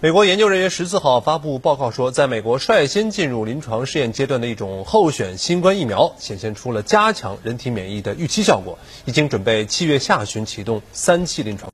美国研究人员十四号发布报告说在美国率先进入临床试验阶段的一种候选新冠疫苗显现出了加强人体免疫的预期效果已经准备七月下旬启动三期临床。